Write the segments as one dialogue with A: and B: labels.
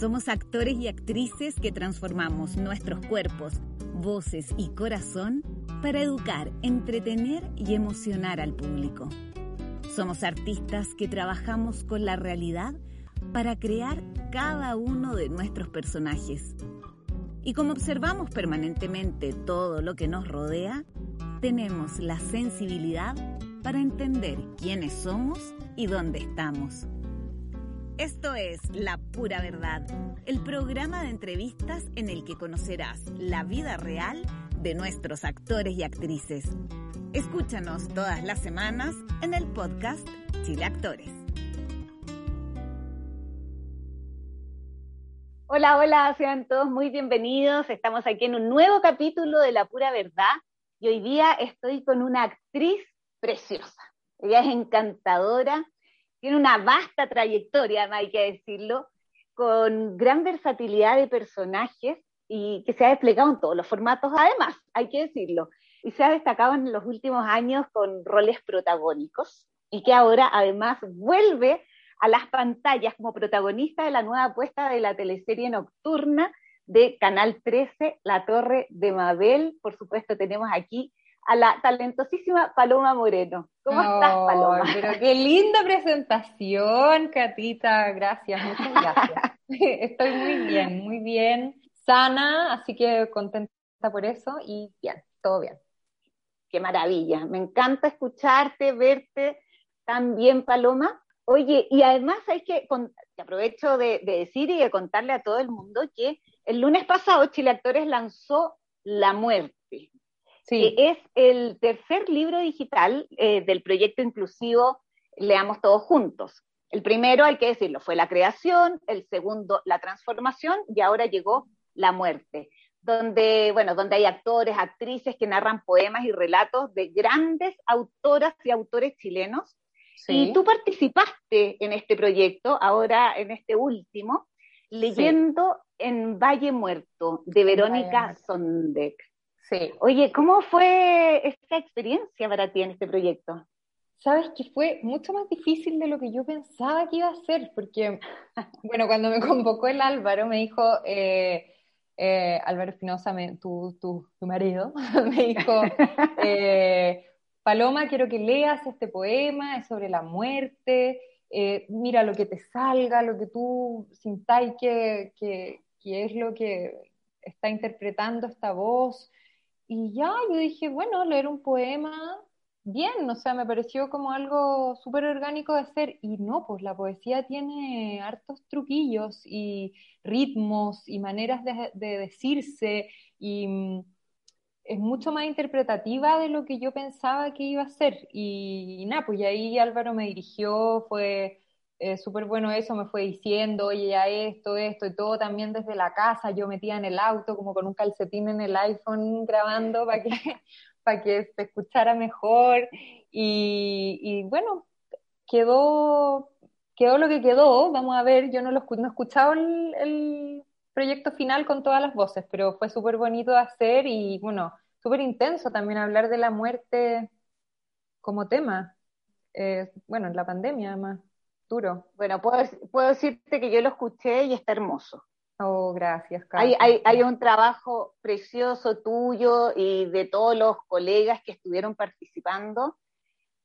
A: Somos actores y actrices que transformamos nuestros cuerpos, voces y corazón para educar, entretener y emocionar al público. Somos artistas que trabajamos con la realidad para crear cada uno de nuestros personajes. Y como observamos permanentemente todo lo que nos rodea, tenemos la sensibilidad para entender quiénes somos y dónde estamos. Esto es La Pura Verdad, el programa de entrevistas en el que conocerás la vida real de nuestros actores y actrices. Escúchanos todas las semanas en el podcast Chile Actores. Hola, hola, sean todos muy bienvenidos. Estamos aquí en un nuevo capítulo de La Pura Verdad y hoy día estoy con una actriz preciosa. Ella es encantadora, tiene una vasta trayectoria, hay que decirlo, con gran versatilidad de personajes y que se ha desplegado en todos los formatos, además, hay que decirlo. Y se ha destacado en los últimos años con roles protagónicos y que ahora además vuelve a las pantallas como protagonista de la nueva apuesta de la teleserie nocturna de Canal 13, La Torre de Mabel. Por supuesto, tenemos aquí a la talentosísima Paloma Moreno. ¿Cómo estás, Paloma?
B: Pero qué linda presentación, Catita. Gracias, muchas gracias. Estoy muy bien, muy bien, sana, así que contenta por eso y bien, todo bien.
A: Qué maravilla. Me encanta escucharte, verte tan bien, Paloma. Oye, y además hay que, aprovecho de, de decir y de contarle a todo el mundo que el lunes pasado Chile Actores lanzó La Muerte que es el tercer libro digital eh, del proyecto inclusivo Leamos Todos Juntos. El primero, hay que decirlo, fue la creación, el segundo, la transformación, y ahora llegó la muerte, donde, bueno, donde hay actores, actrices que narran poemas y relatos de grandes autoras y autores chilenos. Y tú participaste en este proyecto, ahora en este último, leyendo en Valle Muerto, de Verónica Sondek.
B: Sí.
A: Oye, ¿cómo fue esta experiencia para ti en este proyecto?
B: Sabes que fue mucho más difícil de lo que yo pensaba que iba a ser, porque, bueno, cuando me convocó el Álvaro, me dijo, eh, eh, Álvaro Espinosa, tu, tu, tu, marido, me dijo, eh, Paloma, quiero que leas este poema, es sobre la muerte, mira lo que te salga, lo que tú sintáis que, que, que es lo que está interpretando esta voz. Y ya, yo dije, bueno, leer un poema, bien, o sea, me pareció como algo súper orgánico de hacer. Y no, pues la poesía tiene hartos truquillos y ritmos y maneras de, decirse y mm, es mucho más interpretativa de lo que yo pensaba que iba a ser. Y, y nada, pues ahí Álvaro me dirigió, fue eh, súper bueno eso, me fue diciendo, oye, ya esto, esto y todo también desde la casa, yo metía en el auto como con un calcetín en el iPhone grabando para que, que se escuchara mejor. Y, bueno, quedó, quedó lo que quedó, vamos a ver, yo no, lo, no he escuchado el, el proyecto final con todas las voces, pero fue súper bonito de hacer y bueno, súper intenso también hablar de la muerte como tema, eh, bueno, en la pandemia además.
A: Bueno, puedo, puedo decirte que yo lo escuché y está hermoso.
B: Oh, gracias,
A: Hay, hay, hay, un trabajo precioso tuyo y de todos los colegas que estuvieron participando.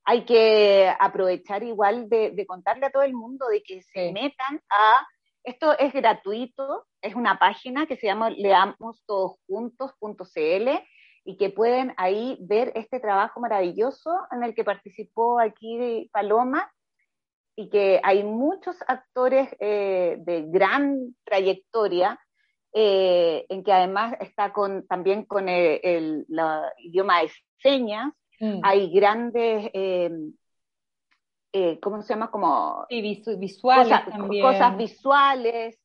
A: Hay que aprovechar igual de, contarle a todo el mundo de que se metan a... Esto es gratuito, es una página que se llama leamostodosjuntos.cl y que pueden ahí ver este trabajo maravilloso en el que participó aquí Paloma y que hay muchos actores eh, de gran trayectoria, eh, en que además está con, también con el, idioma de señas, mm. hay grandes eh, eh, ¿cómo se llama? Como
B: visuales
A: cosas,
B: también.
A: cosas visuales,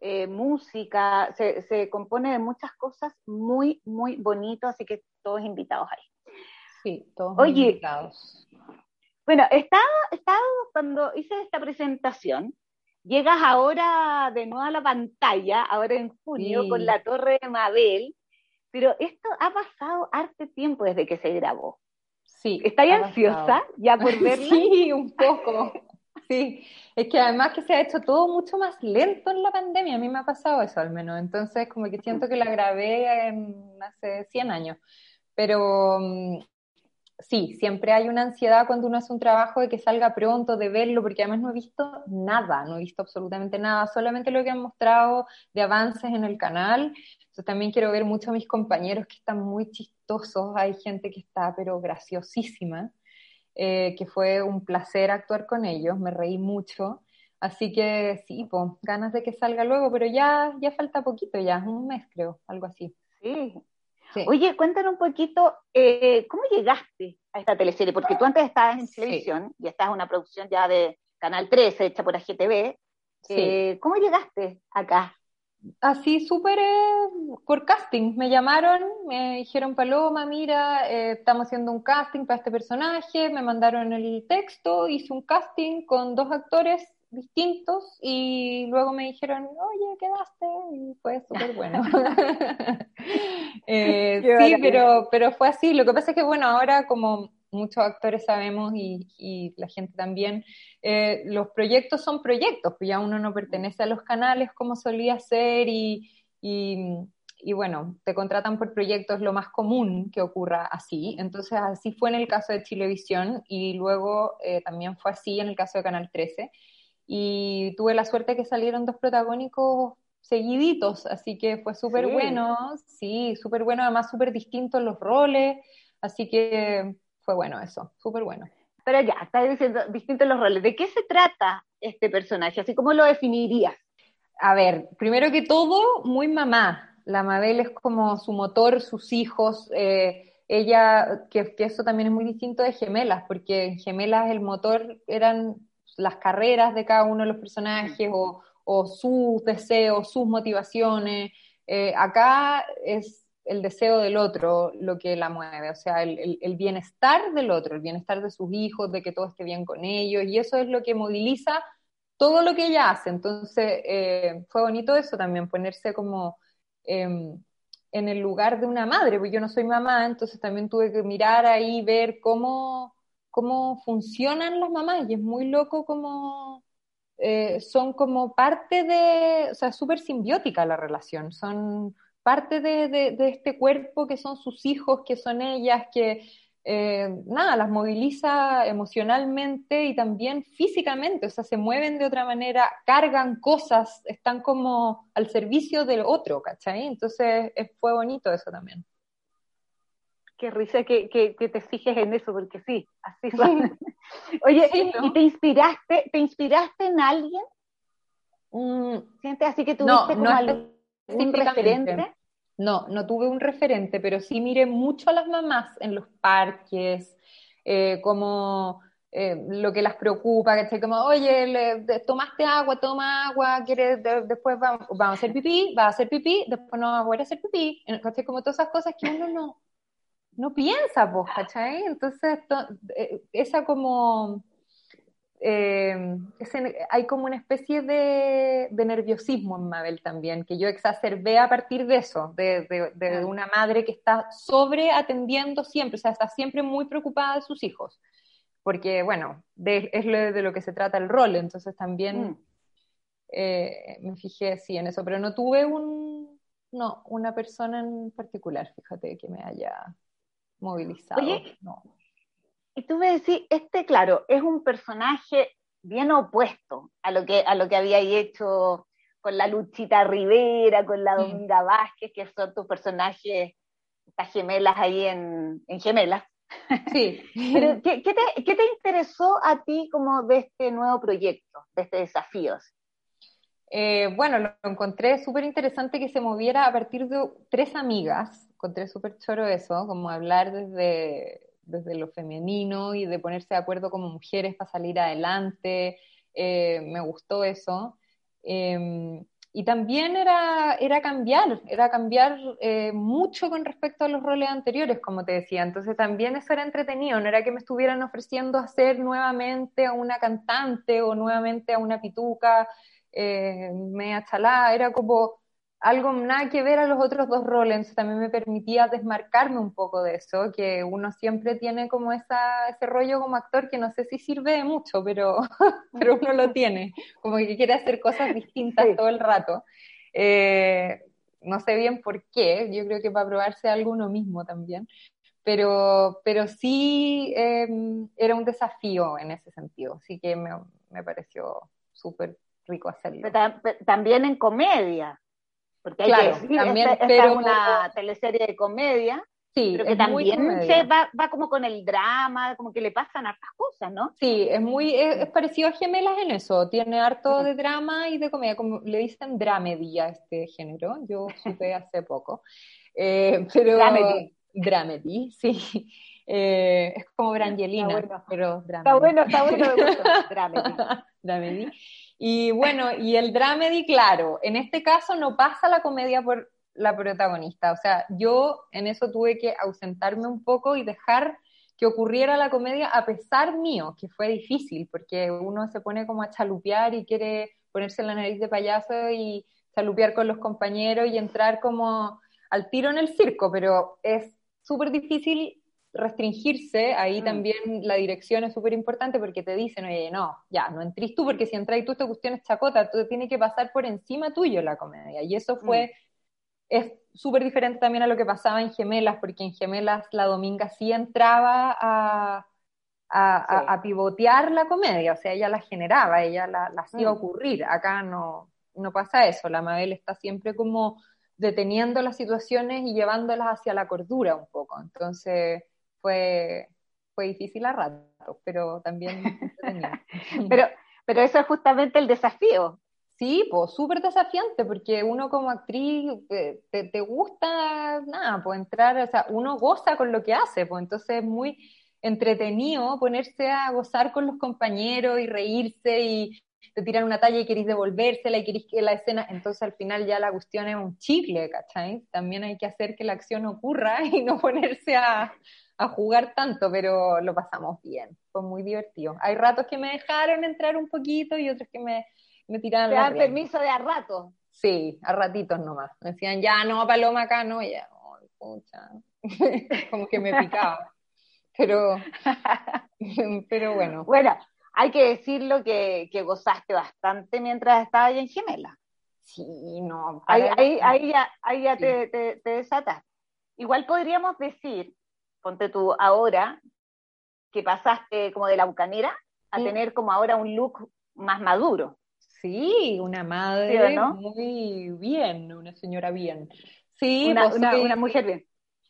A: eh, música, se, se, compone de muchas cosas muy, muy bonito, así que todos invitados ahí.
B: Sí, todos
A: Oye,
B: invitados.
A: Bueno, estaba, estaba cuando hice esta presentación, llegas ahora de nuevo a la pantalla, ahora en junio,
B: Sí.
A: con la Torre de Mabel, pero esto ha pasado harto tiempo desde que se grabó.
B: Sí.
A: ¿Estás ansiosa
B: pasado.
A: ya por verla?
B: Sí, un poco. Sí, es que además que se ha hecho todo mucho más lento en la pandemia, a mí me ha pasado eso al menos, entonces como que siento que la grabé en hace 100 años, pero mm, sí, siempre hay una ansiedad cuando uno hace un trabajo de que salga pronto, de verlo, porque además no he visto nada, no he visto absolutamente nada, solamente lo que han mostrado de avances en el canal. Entonces también quiero ver mucho a mis compañeros que están muy chistosos, hay gente que está pero graciosísima, eh, que fue un placer actuar con ellos, me reí mucho. Así que sí, pues, ganas de que salga luego, pero ya, ya falta poquito, ya, un mes creo, algo así.
A: Sí.
B: Sí.
A: Oye, cuéntanos un poquito, eh, ¿cómo llegaste a esta teleserie? Porque tú antes estabas en
B: Sí.
A: televisión y estás en una producción ya de Canal 13, hecha por AGTV.
B: Sí.
A: Eh, ¿Cómo llegaste acá?
B: Así súper eh, por casting. Me llamaron, me dijeron, Paloma, mira, eh, estamos haciendo un casting para este personaje, me mandaron el texto, hice un casting con dos actores distintos y luego me dijeron, oye, quedaste y fue súper bueno. Eh, sí, pero, pero fue así. Lo que pasa es que, bueno, ahora como muchos actores sabemos y, y la gente también, eh, los proyectos son proyectos, pues ya uno no pertenece a los canales como solía ser y, y, y bueno, te contratan por proyectos lo más común que ocurra así. Entonces así fue en el caso de Chilevisión y luego eh, también fue así en el caso de Canal 13. Y tuve la suerte que salieron dos protagónicos seguiditos, así que fue súper
A: Sí.
B: bueno, sí, súper bueno, además súper distintos los roles, así que fue bueno eso, súper bueno.
A: Pero ya, estás diciendo distintos los roles. ¿De qué se trata este personaje? Así como lo definirías.
B: A ver, primero que todo, muy mamá. La Mabel es como su motor, sus hijos. eh, ella, que, que eso también es muy distinto de Gemelas, porque en Gemelas el motor eran las carreras de cada uno de los personajes o, o sus deseos, sus motivaciones. Eh, acá es el deseo del otro lo que la mueve, o sea, el, el- el bienestar del otro, el bienestar de sus hijos, de que todo esté bien con ellos, y eso es lo que moviliza todo lo que ella hace. Entonces, eh, fue bonito eso también, ponerse como eh, en el lugar de una madre, porque yo no soy mamá, entonces también tuve que mirar ahí, ver cómo, cómo funcionan las mamás, y es muy loco como eh, son como parte de, o sea, súper simbiótica la relación, son parte de, de, este cuerpo que son sus hijos, que son ellas, que eh, nada, las moviliza emocionalmente y también físicamente, o sea, se mueven de otra manera, cargan cosas, están como al servicio del otro, ¿cachai? Entonces fue bonito eso también.
A: Qué risa que, que, que te fijes en eso, porque sí, así son. Oye,
B: Sí, ¿no?
A: ¿y te inspiraste, te inspiraste en alguien?
B: Mm,
A: ¿Sientes así que
B: No,
A: tuviste como
B: no
A: algún
B: específicamente.
A: referente?
B: No, no tuve un referente, pero sí miré mucho a las mamás en los parques, eh, como eh, lo que las preocupa, ¿cachai? Como, oye, le- tomaste agua, toma agua, quieres, de- después vamos, vamos a hacer pipí, vas a hacer pipí, después no vas a poder hacer pipí, ¿cachai? Como todas esas cosas que uno no, no piensa, pues, ¿cachai? Entonces, to- eh, esa como eh, ese- hay como una especie de, de nerviosismo en Mabel también, que yo exacerbé a partir de eso, de, de- de una madre que está sobre atendiendo siempre, o sea, está siempre muy preocupada de sus hijos, porque bueno, es lo, de lo que se trata el rol, entonces también
A: Mm.
B: eh, me fijé sí en eso, pero no tuve un, no, una persona en particular, fíjate, que me haya movilizado.
A: Oye,
B: no.
A: Y tú me decís, este, claro, es un personaje bien opuesto a lo que, a lo que había hecho con la Luchita Rivera, con la
B: Mm.
A: Dominga Vázquez, que son tus personajes, estas gemelas ahí en, en gemelas.
B: Sí.
A: Pero, ¿qué, qué te, qué te interesó a ti como de este nuevo proyecto, de este desafío?
B: Eh, bueno, lo encontré súper interesante que se moviera a partir de tres amigas. Encontré súper choro eso, como hablar desde, desde lo femenino y de ponerse de acuerdo como mujeres para salir adelante. Eh, me gustó eso. Em, y también era, era cambiar, era cambiar eh, mucho con respecto a los roles anteriores, como te decía. Entonces también eso era entretenido, no era que me estuvieran ofreciendo hacer nuevamente a una cantante o nuevamente a una pituca, eh, me chalada, era como algo nada que ver a los otros dos roles, también me permitía desmarcarme un poco de eso, que uno siempre tiene como esa, ese rollo como actor que no sé si sirve de mucho, pero, pero uno lo tiene, como que quiere hacer cosas distintas todo el rato. Eh, no sé bien por qué, yo creo que para probarse algo uno mismo también, pero, pero sí em, era un desafío en ese sentido, así que me, me pareció súper rico hacerlo.
A: también en comedia. Porque hay
B: claro,
A: que
B: también,
A: esta,
B: pero,
A: es una teleserie de comedia,
B: sí,
A: pero que también se va, va, como con el drama, como que le pasan hartas cosas, ¿no?
B: Sí, es muy, es, es parecido a Gemelas en eso, tiene harto de drama y de comedia, como le dicen dramedy a este género, yo supe hace poco, eh, pero...
A: Dramedy.
B: Dramedy, sí. Eh, es como Brangelina,
A: bueno.
B: pero dramedy.
A: Está bueno, está bueno, me gusta. Dramedy.
B: dramedy. Y bueno, y el dramedy, claro, en este caso no pasa la comedia por la protagonista. O sea, yo en eso tuve que ausentarme un poco y dejar que ocurriera la comedia a pesar mío, que fue difícil, porque uno se pone como a chalupear y quiere ponerse la nariz de payaso y chalupear con los compañeros y entrar como al tiro en el circo, pero es súper difícil restringirse, ahí mm. también la dirección es súper importante porque te dicen, oye, no, ya, no entrís tú, porque si entras tú, esta cuestión es chacota, tú tiene que pasar por encima tuyo la comedia. Y eso fue, mm. es súper diferente también a lo que pasaba en Gemelas, porque en Gemelas la Dominga sí entraba a, a, sí. a, a pivotear la comedia, o sea, ella la generaba, ella la, la hacía mm. ocurrir. Acá no, no pasa eso, la Mabel está siempre como deteniendo las situaciones y llevándolas hacia la cordura un poco. Entonces, fue, fue difícil a ratos, pero también
A: pero, pero eso es justamente el desafío.
B: Sí, pues súper desafiante, porque uno como actriz eh, te, te, gusta, nada, pues entrar, o sea, uno goza con lo que hace, pues entonces es muy entretenido ponerse a gozar con los compañeros y reírse y te tiran una talla y queréis devolvérsela y queréis que la escena, entonces al final ya la cuestión es un chicle, ¿cachai? También hay que hacer que la acción ocurra y no ponerse a, a jugar tanto, pero lo pasamos bien, fue muy divertido. Hay ratos que me dejaron entrar un poquito y otros que me, me tiraron.
A: Te dan permiso de a rato.
B: Sí, a ratitos nomás. Me decían, ya no, Paloma acá, no, ya, oh, pucha. como que me picaba. Pero, pero bueno.
A: Bueno, hay que decirlo que, que gozaste bastante mientras estabas ahí en Gemela.
B: Sí, no.
A: Ahí, ahí, ahí, ya, ahí ya sí. te, te, te desatas. Igual podríamos decir ponte tú ahora, que pasaste como de la bucanera a sí. tener como ahora un look más maduro.
B: Sí, una madre ¿Sí no? muy bien, una señora bien. Sí,
A: una, una, una, mujer bien.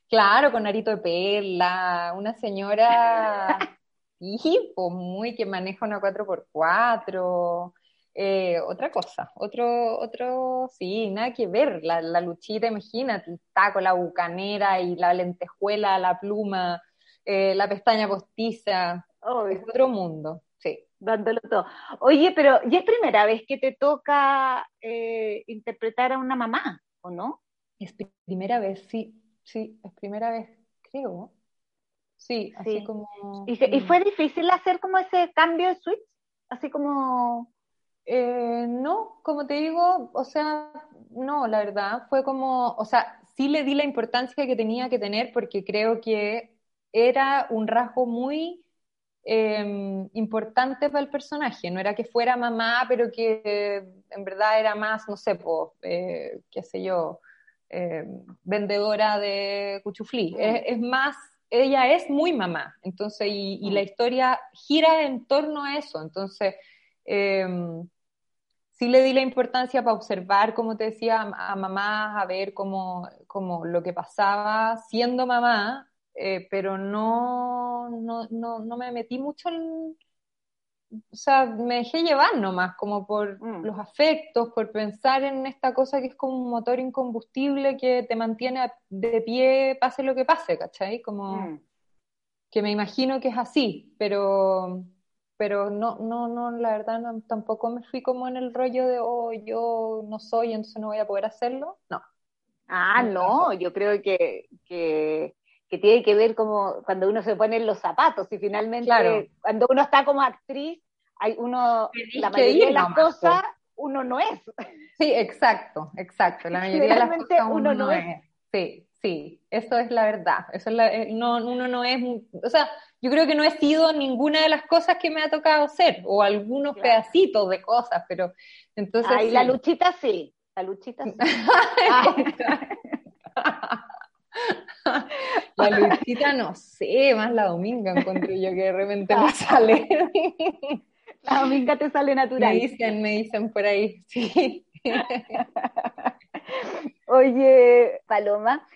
B: Claro, con arito de perla, una señora y, pues, muy que maneja una 4x4. Eh, otra cosa, otro, otro, sí, nada que ver, la, la luchita, imagínate, el taco, la bucanera y la lentejuela, la pluma, eh, la pestaña postiza, oh, es otro mundo, sí.
A: Dándolo todo. Oye, pero ¿y es primera vez que te toca eh, interpretar a una mamá, o no?
B: Es primera vez, sí, sí, es primera vez, creo. Sí, así sí. como...
A: ¿Y, ¿Y fue difícil hacer como ese cambio de switch? Así como
B: eh, no, como te digo, o sea, no, la verdad, fue como, o sea, sí le di la importancia que tenía que tener porque creo que era un rasgo muy eh, importante para el personaje, no era que fuera mamá, pero que eh, en verdad era más, no sé, pues, eh, qué sé yo, eh, vendedora de cuchuflí, mm. es, es, más, ella es muy mamá, entonces, y, y, la historia gira en torno a eso, entonces... Eh, sí le di la importancia para observar, como te decía, a, a mamá, a ver cómo, cómo, lo que pasaba siendo mamá, eh, pero no, no, no, no, me metí mucho en... O sea, me dejé llevar nomás, como por mm. los afectos, por pensar en esta cosa que es como un motor incombustible que te mantiene de pie, pase lo que pase, ¿cachai? Como... Mm. que me imagino que es así, pero, pero no, no, no, la verdad tampoco me fui como en el rollo de, oh, yo no soy, entonces no voy a poder hacerlo. No.
A: Ah, no, yo creo que, que, tiene que ver como cuando uno se pone en los zapatos y finalmente cuando uno está como actriz, hay uno, la mayoría de las cosas uno no es.
B: Sí, exacto, exacto. La mayoría de las cosas uno, no, es. Sí, sí, eso es la verdad. Eso es eh, no, uno no es, o sea, yo creo que no he sido ninguna de las cosas que me ha tocado ser, o algunos pedacitos de cosas, pero entonces...
A: Ahí la luchita sí, la luchita sí.
B: la luchita no sé, más la dominga encuentro yo que de repente me sale.
A: La dominga te sale natural.
B: Me dicen, me dicen por ahí, sí.
A: Oye, Paloma,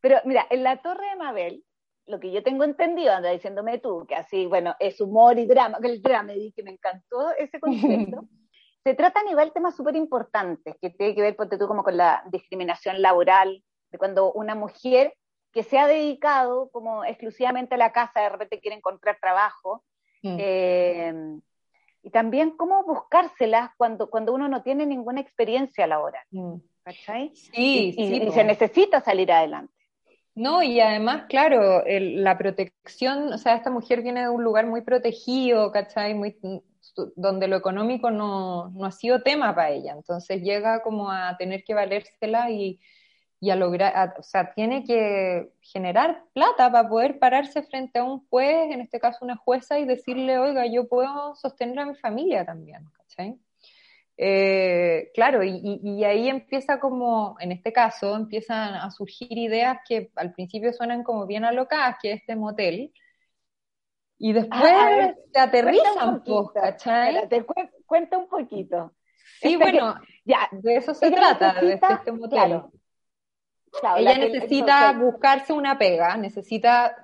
A: pero mira, en la Torre de Mabel, lo que yo tengo entendido, anda diciéndome tú, que así, bueno, es humor y drama, que el drama, que me encantó ese concepto. se trata a nivel temas súper importantes, que tiene que ver, ponte tú, como con la discriminación laboral, de cuando una mujer que se ha dedicado como exclusivamente a la casa, de repente quiere encontrar trabajo, mm. eh, y también cómo buscárselas cuando, cuando uno no tiene ninguna experiencia laboral. Mm. ¿Cachai?
B: Sí,
A: y, se necesita salir adelante.
B: No, y además, claro, la protección, o sea, esta mujer viene de un lugar muy protegido, ¿cachai? Muy, donde lo económico no, no ha sido tema para ella. Entonces llega como a tener que valérsela y, y a lograr, o sea, tiene que generar plata para poder pararse frente a un juez, en este caso una jueza, y decirle, oiga, yo puedo sostener a mi familia también, ¿cachai? Eh, claro, y, y, ahí empieza como, en este caso, empiezan a surgir ideas que al principio suenan como bien alocadas, que es este motel, y después ah, te aterrizan, ¿cachai?
A: Te cuenta un poquito.
B: Sí, bueno, ya, de eso se trata, de este motel ella necesita buscarse una pega, necesita,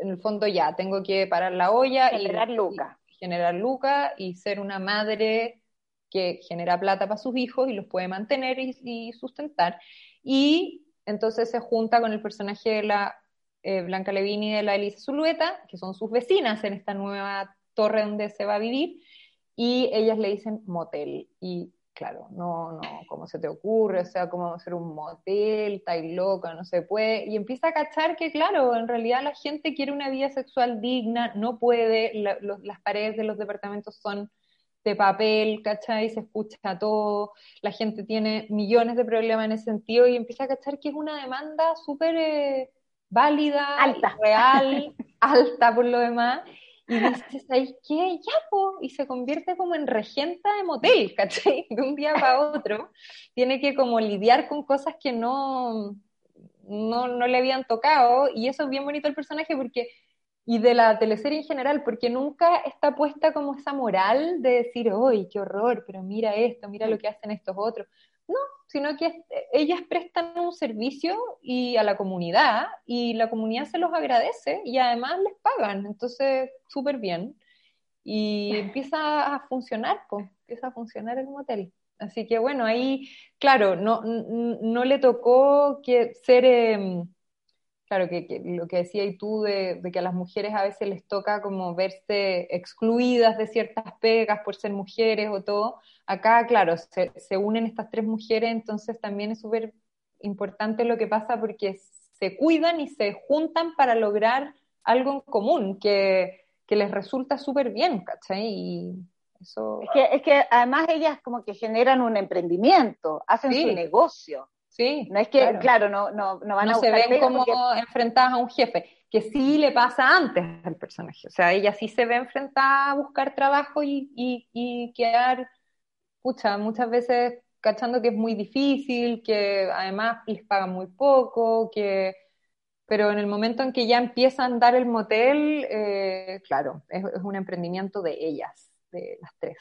B: en el fondo ya, tengo que parar la olla
A: generar
B: y
A: lucas.
B: Generar lucas y ser una madre que genera plata para sus hijos y los puede mantener y, sustentar. Y entonces se junta con el personaje de la eh, Blanca Levini y de la Elisa Zulueta, que son sus vecinas en esta nueva torre donde se va a vivir, y ellas le dicen motel. Y claro, no, no, ¿cómo se te ocurre? O sea, ¿cómo hacer un motel? Está loca, no se puede. Y empieza a cachar que, claro, en realidad la gente quiere una vida sexual digna, no puede, las paredes de los departamentos son de papel, ¿cachai? Se escucha todo, la gente tiene millones de problemas en ese sentido y empieza a cachar que es una demanda súper eh, válida,
A: alta.
B: real, alta por lo demás, y dices, ¿sabes qué? Ya, po, y se convierte como en regenta de motel, ¿cachai? De un día para otro. Tiene que como lidiar con cosas que no, no, no le habían tocado, y eso es bien bonito el personaje porque y de la teleserie en general, porque nunca está puesta como esa moral de decir, ¡ay, qué horror! Pero mira esto, mira lo que hacen estos otros. No, sino que ellas prestan un servicio y a la comunidad y la comunidad se los agradece y además les pagan, entonces súper bien. Y empieza a funcionar, pues, empieza a funcionar el motel. Así que bueno, ahí, claro, no, no le tocó que ser, em, claro, que, lo que decías tú de, de, que a las mujeres a veces les toca como verse excluidas de ciertas pegas por ser mujeres o todo, acá, claro, se, se unen estas tres mujeres, entonces también es súper importante lo que pasa porque se cuidan y se juntan para lograr algo en común que, que les resulta súper bien, ¿cachai? Y eso...
A: Es que, es que además ellas como que generan un emprendimiento, hacen su negocio.
B: Sí.
A: No es que, claro, no, no, no van
B: no
A: a
B: se ven como enfrentadas a un jefe, que sí le pasa antes al personaje. O sea, ella sí se ve enfrentada a buscar trabajo y, y, y quedar pucha, muchas veces cachando que es muy difícil, que además les pagan muy poco, que pero en el momento en que ya empieza a andar el motel, eh, claro, es, un emprendimiento de ellas, de las tres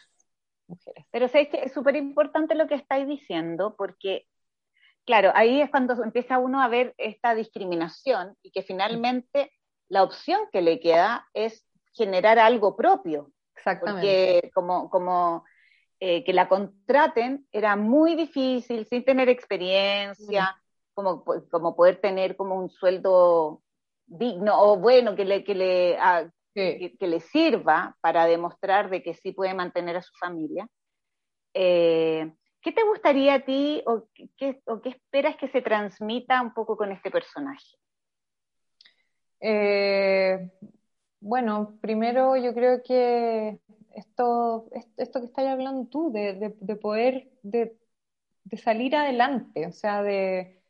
B: mujeres.
A: Pero sé que es súper importante lo que estáis diciendo, porque, claro, ahí es cuando empieza uno a ver esta discriminación y que finalmente la opción que le queda es generar algo propio.
B: Exactamente.
A: Porque como, como eh, que la contraten era muy difícil, sin tener experiencia, como, como poder tener como un sueldo digno o bueno que le, que le, ah, que, le sirva para demostrar de que sí puede mantener a su familia. Eh, ¿Qué te gustaría a ti o qué, esperas que se transmita un poco con este personaje?
B: Eh, bueno, primero yo creo que esto, esto que estás hablando tú, de, poder, de, salir adelante, o sea, de,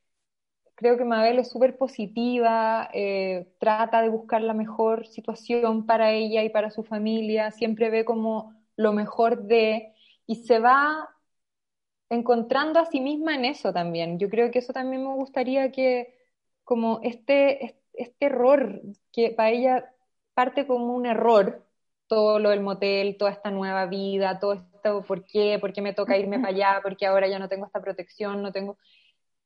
B: creo que Mabel es súper positiva, eh, trata de buscar la mejor situación para ella y para su familia, siempre ve como lo mejor de, y se va encontrando a sí misma en eso también. Yo creo que eso también me gustaría que, como este, este error, que para ella parte como un error, todo lo del motel, toda esta nueva vida, todo esto, ¿por qué? ¿Por qué me toca irme para allá? Porque ahora ya no tengo esta protección, no tengo...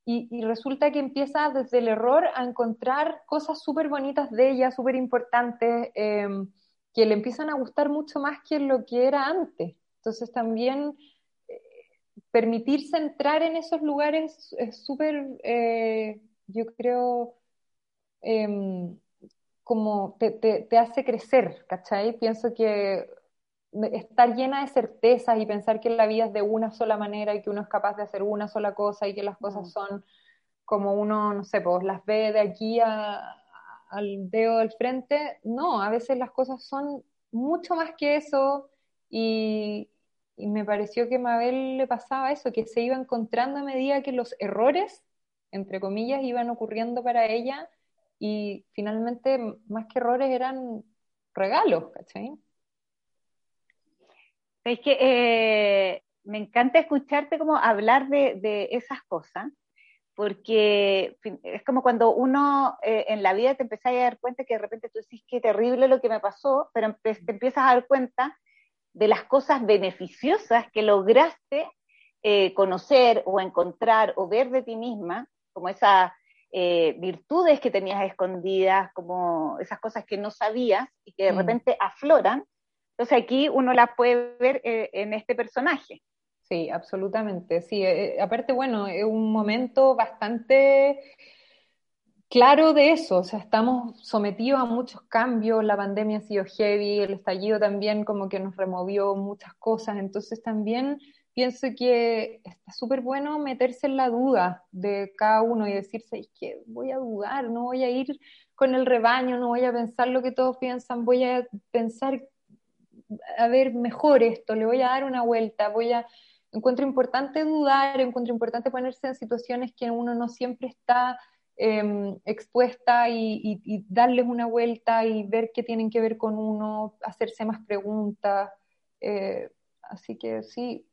B: Y, resulta que empieza desde el error a encontrar cosas súper bonitas de ella, súper importantes, em, que le empiezan a gustar mucho más que lo que era antes. Entonces también eh, permitirse entrar en esos lugares es súper, eh, yo creo, em, como te, te, hace crecer, ¿cachai? Pienso que estar llena de certezas y pensar que la vida es de una sola manera y que uno es capaz de hacer una sola cosa y que las cosas mm. son como uno, no sé, pues las ve de aquí al dedo del frente, no, a veces las cosas son mucho más que eso y, y me pareció que a Mabel le pasaba eso, que se iba encontrando a medida que los errores, entre comillas, iban ocurriendo para ella y finalmente más que errores eran regalos, ¿cachai?
A: Es que eh, me encanta escucharte como hablar de, esas cosas, porque es como cuando uno eh, en la vida te empieza a dar cuenta que de repente tú decís qué terrible lo que me pasó, pero te empiezas a dar cuenta de las cosas beneficiosas que lograste eh, conocer o encontrar o ver de ti misma, como esa eh, virtudes que tenías escondidas, como esas cosas que no sabías y que de mm. repente afloran. Entonces aquí uno las puede ver eh, en este personaje.
B: Sí, absolutamente. Sí, aparte, bueno, es un momento bastante claro de eso, o sea, estamos sometidos a muchos cambios, la pandemia ha sido heavy, el estallido también como que nos removió muchas cosas, entonces también pienso que está súper bueno meterse en la duda de cada uno y decirse, es que voy a dudar, no voy a ir con el rebaño, no voy a pensar lo que todos piensan, voy a pensar, a ver, mejor esto, le voy a dar una vuelta, voy a... Encuentro importante dudar, encuentro importante ponerse en situaciones que uno no siempre está em, expuesta y, darles una vuelta y ver qué tienen que ver con uno, hacerse más preguntas. Eh, así que sí,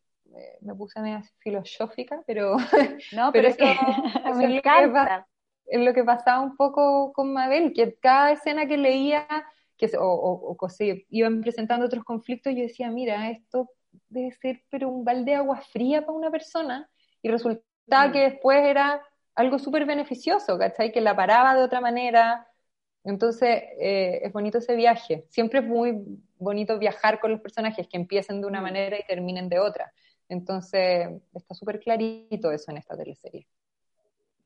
B: me puse medio filosófica, pero,
A: no, pero, es que me encanta.
B: Es lo que pasaba un poco con Mabel, que cada escena que leía, que, o, o, o se iban presentando otros conflictos, yo decía, mira, esto debe ser pero un balde de agua fría para una persona, y resultaba mm. que después era algo súper beneficioso, ¿cachai? Que la paraba de otra manera. Entonces, eh, es bonito ese viaje. Siempre es muy bonito viajar con los personajes que empiecen de una mm. manera y terminen de otra. Entonces, está súper clarito eso en esta teleserie.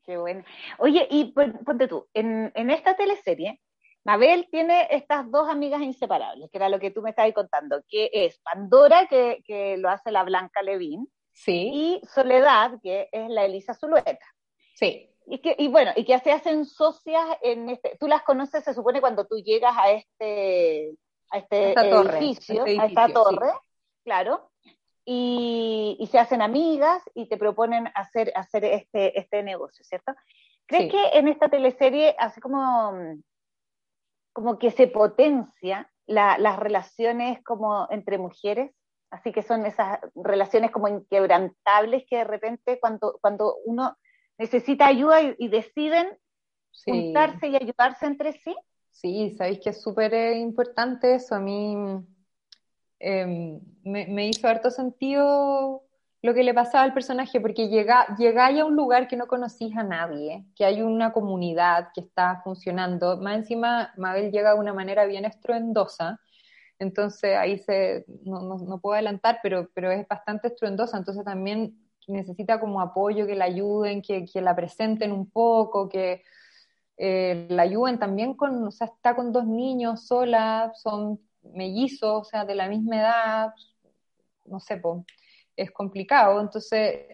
A: Qué bueno. Oye, y ponte tú, en, esta teleserie, Mabel tiene estas dos amigas inseparables, que era lo que tú me estabas contando, que es Pandora, que, lo hace la Blanca Levín,
B: sí.
A: y Soledad, que es la Elisa Zulueta.
B: Sí.
A: Y, que, y bueno, y que se hacen socias en este, tú las conoces, se supone, cuando tú llegas a este, a este edificio, a esta torre, claro, y, se hacen amigas y te proponen hacer, hacer este, este negocio, ¿cierto? ¿Crees que en esta teleserie hace como, como que se potencia las relaciones como entre mujeres? Así que son esas relaciones como inquebrantables que de repente cuando, cuando uno necesita ayuda y, deciden juntarse y ayudarse entre sí.
B: Sí, sabéis que es súper importante eso. A mí Em, me, hizo harto sentido lo que le pasaba al personaje, porque llega, llegáis a un lugar que no conocís a nadie, que hay una comunidad que está funcionando. Más encima, Mabel llega de una manera bien estruendosa, entonces ahí se, no, no, puedo adelantar, pero, pero es bastante estruendosa, entonces también necesita como apoyo, que la ayuden, que, que la presenten un poco, que eh, la ayuden también con, o sea, está con dos niños sola, son mellizos, o sea, de la misma edad, no sé, es complicado. Entonces,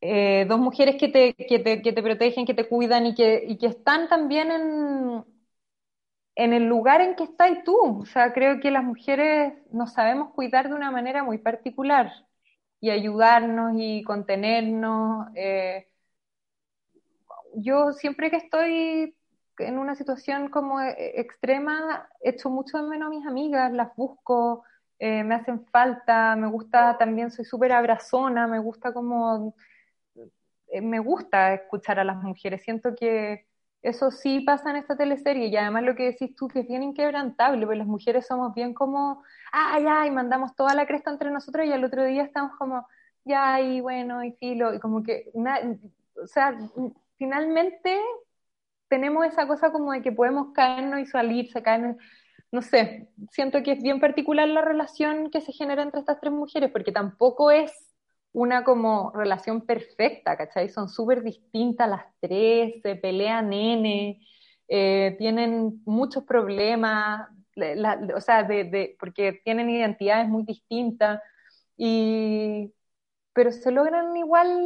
B: eh, dos mujeres que te, que te, que, te, protegen, que te cuidan y que, y que están también en, en el lugar en que estás tú. O sea, creo que las mujeres nos sabemos cuidar de una manera muy particular y ayudarnos y contenernos. Eh, yo siempre que estoy en una situación como eh, extrema, echo mucho de menos a mis amigas, las busco, eh, me hacen falta, me gusta también, soy súper abrazona, me gusta como, me gusta escuchar a las mujeres, siento que eso sí pasa en esta teleserie y además lo que decís tú que es bien inquebrantable, porque las mujeres somos bien como, ay, ay, mandamos toda la cresta entre nosotros y al otro día estamos como, ya, y bueno, y filo, y como que, o sea, finalmente tenemos esa cosa como de que podemos caernos y salir, se caen, no sé, siento que es bien particular la relación que se genera entre estas tres mujeres, porque tampoco es una como relación perfecta, ¿cachai? Son súper distintas las tres, se pelean nene, eh, tienen muchos problemas, o sea, de, porque tienen identidades muy distintas, y, pero se logran igual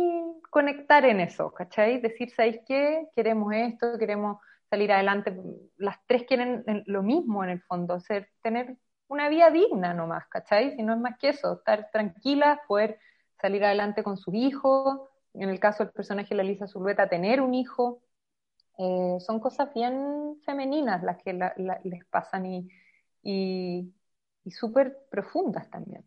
B: conectar en eso, ¿cachai? Decir, ¿sabéis qué? Queremos esto, queremos salir adelante, las tres quieren lo mismo en el fondo, ser, tener una vida digna nomás, ¿cachai? Si no es más que eso, estar tranquilas, poder salir adelante con su hijo, en el caso del personaje de la Lisa Zulueta, tener un hijo. Eh, son cosas bien femeninas las que les pasan y, y, súper profundas también.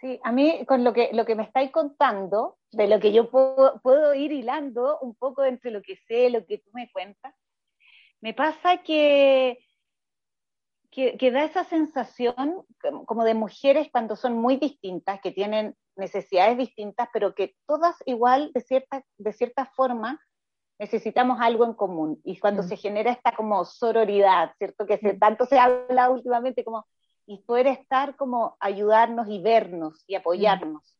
A: Sí, a mí con lo que, lo que me estáis contando, de lo que yo puedo, puedo, ir hilando un poco entre lo que sé, lo que tú me cuentas, me pasa que que, da esa sensación como de mujeres cuando son muy distintas, que tienen necesidades distintas, pero que todas igual, de cierta, de cierta forma, necesitamos algo en común. Y cuando mm. se genera esta como sororidad, ¿cierto? Que se, mm. tanto se habla últimamente como, y poder estar como ayudarnos y vernos y apoyarnos.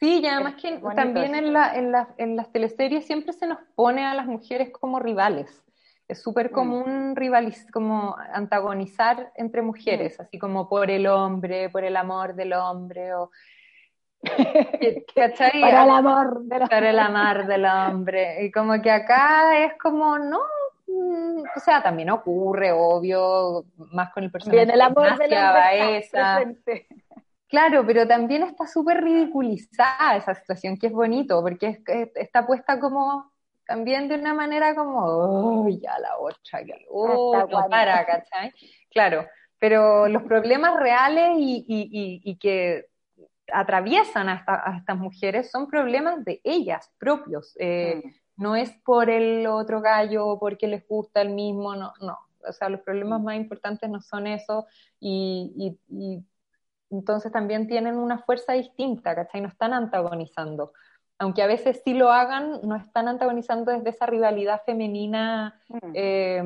B: Sí, y además que también en, la, en, la, en las teleseries siempre se nos pone a las mujeres como rivales. Es súper mm. común rivaliz como antagonizar entre mujeres, así como por el hombre, por el amor del hombre, o
A: Para el amor
B: del hombre. Para el amor del hombre. Y como que acá es como, no, mm, o sea, también ocurre, obvio, más con el personaje.
A: Bien, el amor hombre
B: Claro, pero también está súper ridiculizada esa situación, que es bonito, porque está puesta como también de una manera como, oh, ya la otra, ya, oh, no para, ¿cachai? Claro, pero los problemas reales y, y, y, que atraviesan a, estas mujeres son problemas de ellas propios. Eh, mm. No es por el otro gallo, porque les gusta el mismo, no, no. O sea, los problemas mm. más importantes no son eso y, y entonces también tienen una fuerza distinta, ¿cachai? No están antagonizando aunque a veces sí lo hagan, no están antagonizando desde esa rivalidad femenina mm. eh,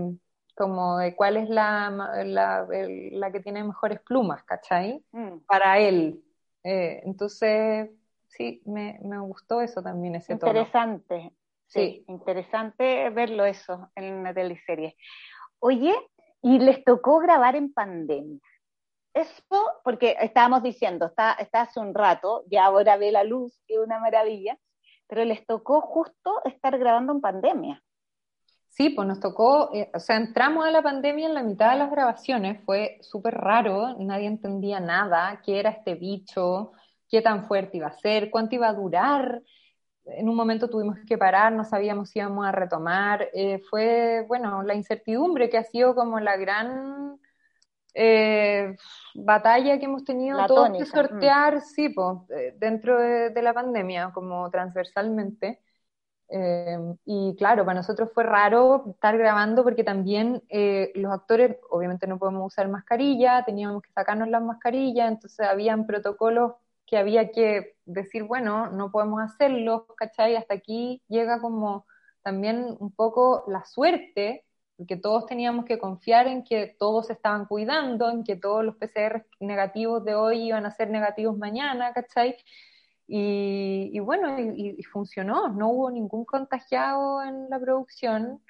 B: como de cuál es la, la, que tiene mejores plumas, ¿cachai? Mm. Para él. Eh, entonces, sí, me, gustó eso también, ese
A: Interesante. Sí, interesante verlo eso en una teleserie. Oye, y les tocó grabar en pandemia. Eso, porque estábamos diciendo, está, está hace un rato, ya ahora ve la luz, que es una maravilla, pero les tocó justo estar grabando en pandemia.
B: Sí, pues nos tocó, eh, o sea, entramos a la pandemia en la mitad de las grabaciones, fue súper raro, nadie entendía nada, qué era este bicho, qué tan fuerte iba a ser, cuánto iba a durar. En un momento tuvimos que parar, no sabíamos si íbamos a retomar. Eh, fue, bueno, la incertidumbre que ha sido como la gran eh, batalla que hemos tenido todos que sortear, mm. sí, pues, dentro de, la pandemia, como transversalmente. Eh, y claro, para nosotros fue raro estar grabando porque también eh, los actores, obviamente no podemos usar mascarilla, teníamos que sacarnos las mascarillas, entonces habían protocolos que había que decir, bueno, no podemos hacerlo, ¿cachai? Hasta aquí llega como también un poco la suerte porque todos teníamos que confiar en que todos se estaban cuidando, en que todos los PCR negativos de hoy iban a ser negativos mañana, ¿cachai? Y, bueno, y, funcionó, no hubo ningún contagiado en la producción,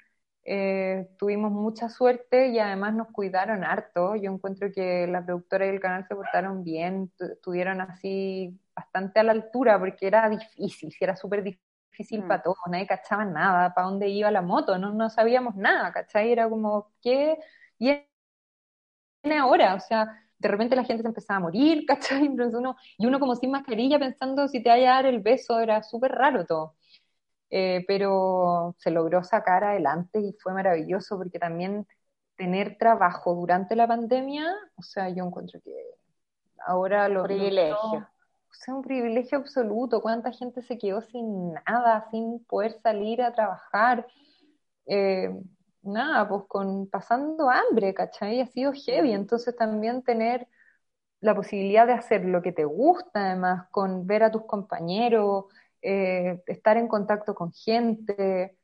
B: eh, tuvimos mucha suerte y además nos cuidaron harto. Yo encuentro que la productora y el canal se portaron bien, estuvieron así bastante a la altura porque era difícil, si era súper difícil mm. para todos, nadie cachaba nada, para dónde iba la moto, no, no sabíamos nada, ¿cachai? Era como, ¿qué viene ahora? O sea, de repente la gente se empezaba a morir, ¿cachai? uno, y uno como sin mascarilla pensando si te vaya a dar el beso, era súper raro todo. Eh, pero se logró sacar adelante y fue maravilloso porque también tener trabajo durante la pandemia, o sea, yo encuentro que ahora lo...
A: Privilegio.
B: Sea, un privilegio absoluto. ¿Cuánta gente se quedó sin nada, sin poder salir a trabajar? Eh, nada, pues con pasando hambre, ¿cachai? Ha sido heavy. Entonces también tener la posibilidad de hacer lo que te gusta, además, con ver a tus compañeros, eh, estar en contacto con gente.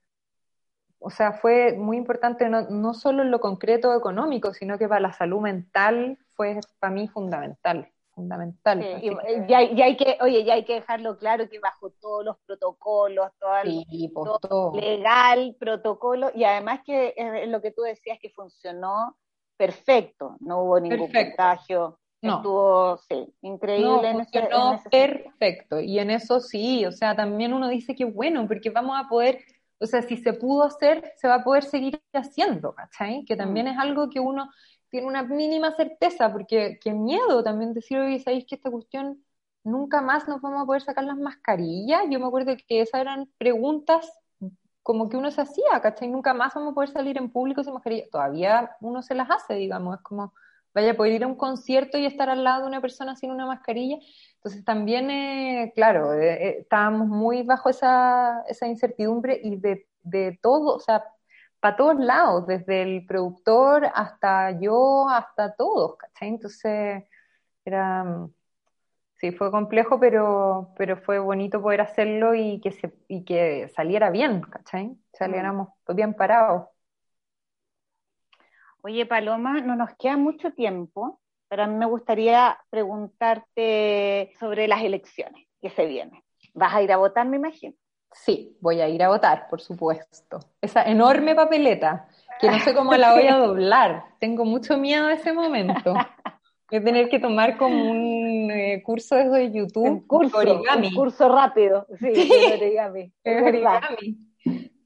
B: O sea, fue muy importante no, no solo en lo concreto económico, sino que para la salud mental fue para mí fundamental fundamental.
A: y, ya, hay que, oye, ya hay que dejarlo claro que bajo todos los protocolos, pues, todo, legal, protocolo, y además que es lo que tú decías que funcionó perfecto, no hubo ningún contagio, no. Estuvo, sí, increíble. en ese,
B: perfecto. Y en eso sí, o sea, también uno dice que bueno, porque vamos a poder, o sea, si se pudo hacer, se va a poder seguir haciendo, ¿cachai? Que también mm. es algo que uno tiene una mínima certeza, porque qué miedo también decir, oye, ¿sabéis que esta cuestión nunca más nos vamos a poder sacar las mascarillas? Yo me acuerdo que esas eran preguntas como que uno se hacía, ¿cachai? Nunca más vamos a poder salir en público sin mascarilla. Todavía uno se las hace, digamos, es como vaya a poder ir a un concierto y estar al lado de una persona sin una mascarilla. Entonces también, eh, claro, eh, eh, estábamos muy bajo esa, esa incertidumbre y de, de todo, o sea, para todos lados, desde el productor hasta yo, hasta todos, ¿cachai? Entonces, era, mm, sí, fue complejo, pero, pero fue bonito poder hacerlo y que, se, y que saliera bien, ¿cachai? Saliéramos bien parados.
A: Oye, Paloma, no nos queda mucho tiempo, pero a mí me gustaría preguntarte sobre las elecciones que se vienen. ¿Vas a ir a votar, me imagino?
B: Sí, voy a ir a votar, por supuesto. Esa enorme papeleta, que no sé cómo la voy a doblar. Tengo mucho miedo a ese momento. Voy a tener que tomar como un eh, curso de YouTube. Un
A: curso, origami. Un curso rápido, sí, sí. origami.
B: origami.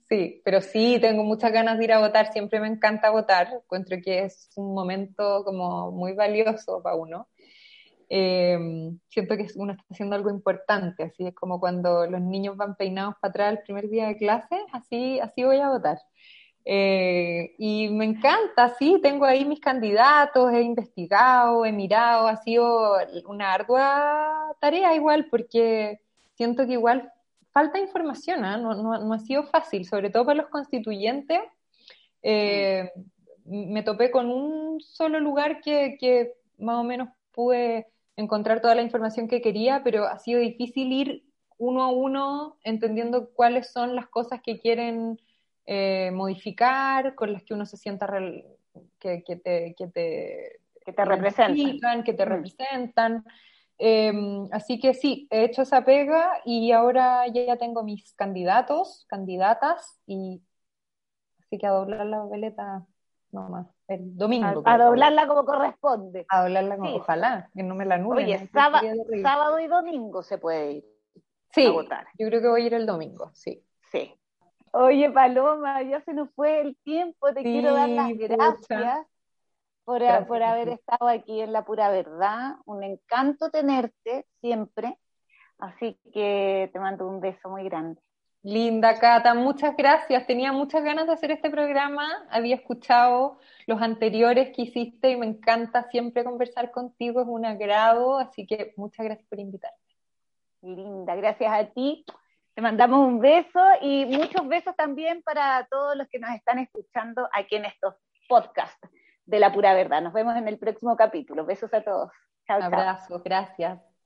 B: Sí, pero sí, tengo muchas ganas de ir a votar, siempre me encanta votar, encuentro que es un momento como muy valioso para uno. Eh, siento que uno está haciendo algo importante, así es como cuando los niños van peinados para atrás el primer día de clase, así, así voy a votar. Eh, y me encanta, sí, tengo ahí mis candidatos, he investigado, he mirado, ha sido una ardua tarea igual, porque siento que igual falta información, ¿ah? no, no, ha sido fácil, sobre todo para los constituyentes. Eh, me topé con un solo lugar que, que, más o menos pude encontrar toda la información que quería, pero ha sido difícil ir uno a uno entendiendo cuáles son las cosas que quieren eh, modificar, con las que uno se sienta que, que, te, que te,
A: que te representan.
B: Que te mm. representan. Em, así que sí, he hecho esa pega y ahora ya tengo mis candidatos, candidatas, y así que a doblar la veleta nomás, el domingo.
A: A, doblarla como corresponde.
B: A doblarla como, ojalá, que no me la anulen.
A: Oye, sábado, y domingo se puede ir
B: sí, a votar. Yo creo que voy a ir el domingo, sí.
A: Sí. Oye, Paloma, ya se nos fue el tiempo, te quiero dar las gracias por, por haber estado aquí en La Pura Verdad. Un encanto tenerte siempre. Así que te mando un beso muy grande.
B: Linda Cata, muchas gracias. Tenía muchas ganas de hacer este programa. Había escuchado los anteriores que hiciste y me encanta siempre conversar contigo, es un agrado, así que muchas gracias por invitarme.
A: Linda, gracias a ti. Te mandamos un beso y muchos besos también para todos los que nos están escuchando aquí en estos podcasts de la pura verdad. Nos vemos en el próximo capítulo. Besos a todos.
B: Chao, Abrazos, gracias.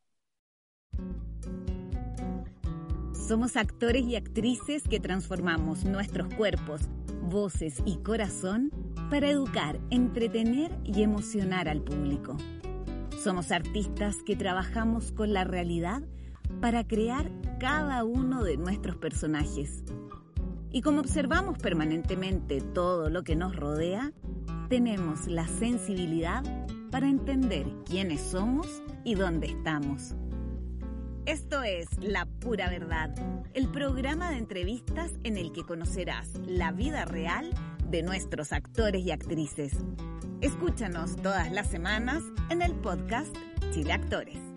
C: Somos actores y actrices que transformamos nuestros cuerpos, voces y corazón para educar, entretener y emocionar al público. Somos artistas que trabajamos con la realidad para crear cada uno de nuestros personajes
A: Y como observamos permanentemente todo lo que nos rodea, tenemos la sensibilidad para entender quiénes somos y dónde estamos. Esto es La Pura Verdad, el programa de entrevistas en el que conocerás la vida real de nuestros actores y actrices. Escúchanos todas las semanas en el podcast Chile Actores.